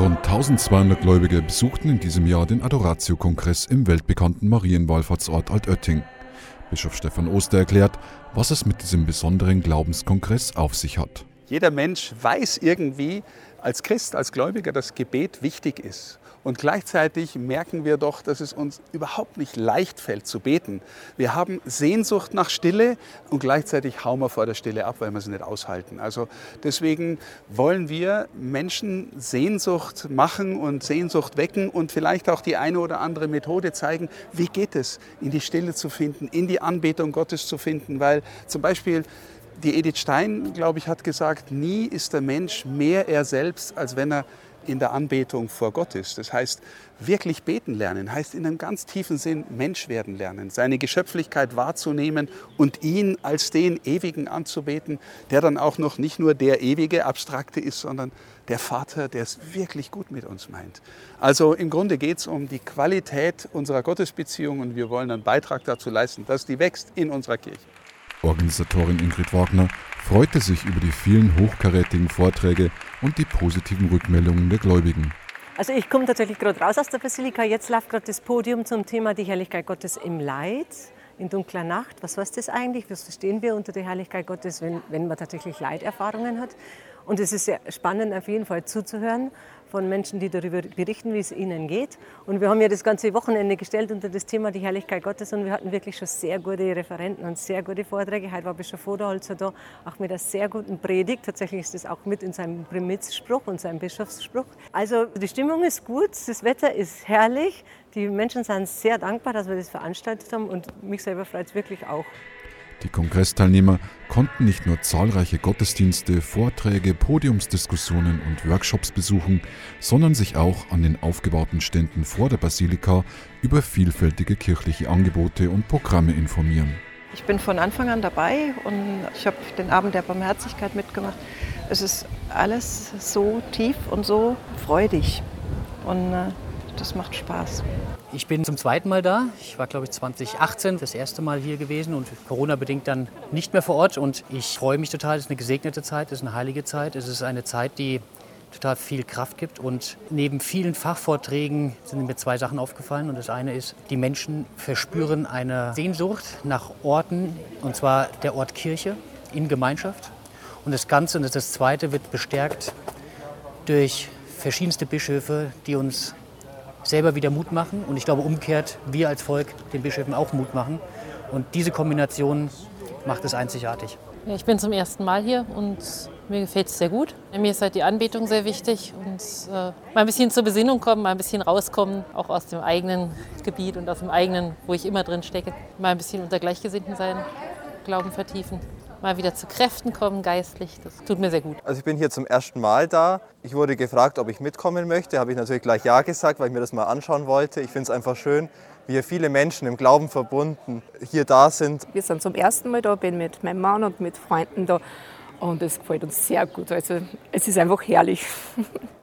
Rund 1200 Gläubige besuchten in diesem Jahr den Adoratio-Kongress im weltbekannten Marienwallfahrtsort Altötting. Bischof Stefan Oster erklärt, was es mit diesem besonderen Glaubenskongress auf sich hat. Jeder Mensch weiß irgendwie als Christ, als Gläubiger, dass Gebet wichtig ist. Und gleichzeitig merken wir doch, dass es uns überhaupt nicht leicht fällt zu beten. Wir haben Sehnsucht nach Stille und gleichzeitig hauen wir vor der Stille ab, weil wir sie nicht aushalten. Also deswegen wollen wir Menschen Sehnsucht machen und Sehnsucht wecken und vielleicht auch die eine oder andere Methode zeigen, wie geht es, in die Stille zu finden, in die Anbetung Gottes zu finden. Weil zum Beispiel die Edith Stein, glaube ich, hat gesagt, nie ist der Mensch mehr er selbst, als wenn er in der Anbetung vor Gott ist. Das heißt, wirklich beten lernen, heißt in einem ganz tiefen Sinn Mensch werden lernen, seine Geschöpflichkeit wahrzunehmen und ihn als den Ewigen anzubeten, der dann auch noch nicht nur der ewige Abstrakte ist, sondern der Vater, der es wirklich gut mit uns meint. Also im Grunde geht es um die Qualität unserer Gottesbeziehung und wir wollen einen Beitrag dazu leisten, dass die wächst in unserer Kirche. Organisatorin Ingrid Wagner freute sich über die vielen hochkarätigen Vorträge und die positiven Rückmeldungen der Gläubigen. Also ich komme tatsächlich gerade raus aus der Basilika. Jetzt läuft gerade das Podium zum Thema die Herrlichkeit Gottes im Leid, in dunkler Nacht. Was heißt das eigentlich? Was verstehen wir unter der Herrlichkeit Gottes, wenn, wenn man tatsächlich Leiterfahrungen hat? Und es ist sehr spannend, auf jeden Fall zuzuhören von Menschen, die darüber berichten, wie es ihnen geht. Und wir haben ja das ganze Wochenende gestellt unter das Thema die Herrlichkeit Gottes und wir hatten wirklich schon sehr gute Referenten und sehr gute Vorträge. Heute war Bischof Voderholzer da, auch mit einer sehr guten Predigt. Tatsächlich ist das auch mit in seinem Primizspruch und seinem Bischofsspruch. Also die Stimmung ist gut, das Wetter ist herrlich. Die Menschen sind sehr dankbar, dass wir das veranstaltet haben und mich selber freut es wirklich auch. Die Kongressteilnehmer konnten nicht nur zahlreiche Gottesdienste, Vorträge, Podiumsdiskussionen und Workshops besuchen, sondern sich auch an den aufgebauten Ständen vor der Basilika über vielfältige kirchliche Angebote und Programme informieren. Ich bin von Anfang an dabei und ich habe den Abend der Barmherzigkeit mitgemacht. Es ist alles so tief und so freudig und äh, das macht Spaß. Ich bin zum zweiten Mal da. Ich war, glaube ich, 2018 das erste Mal hier gewesen und Corona-bedingt dann nicht mehr vor Ort. Und ich freue mich total. Es ist eine gesegnete Zeit, es ist eine heilige Zeit. Es ist eine Zeit, die total viel Kraft gibt. Und neben vielen Fachvorträgen sind mir zwei Sachen aufgefallen. Und das eine ist, die Menschen verspüren eine Sehnsucht nach Orten, und zwar der Ort Kirche in Gemeinschaft. Und das Ganze, und das, das zweite, wird bestärkt durch verschiedenste Bischöfe, die uns selber wieder Mut machen und ich glaube umgekehrt, wir als Volk den Bischöfen auch Mut machen. Und diese Kombination macht es einzigartig. Ich bin zum ersten Mal hier und mir gefällt es sehr gut. Mir ist halt die Anbetung sehr wichtig und äh, mal ein bisschen zur Besinnung kommen, mal ein bisschen rauskommen, auch aus dem eigenen Gebiet und aus dem eigenen, wo ich immer drin stecke. Mal ein bisschen unter Gleichgesinnten sein, Glauben vertiefen mal wieder zu Kräften kommen geistlich. Das tut mir sehr gut. Also ich bin hier zum ersten Mal da. Ich wurde gefragt, ob ich mitkommen möchte. Habe ich natürlich gleich ja gesagt, weil ich mir das mal anschauen wollte. Ich finde es einfach schön, wie hier viele Menschen im Glauben verbunden hier da sind. Wir sind zum ersten Mal da, bin mit meinem Mann und mit Freunden da und es gefällt uns sehr gut. Also es ist einfach herrlich.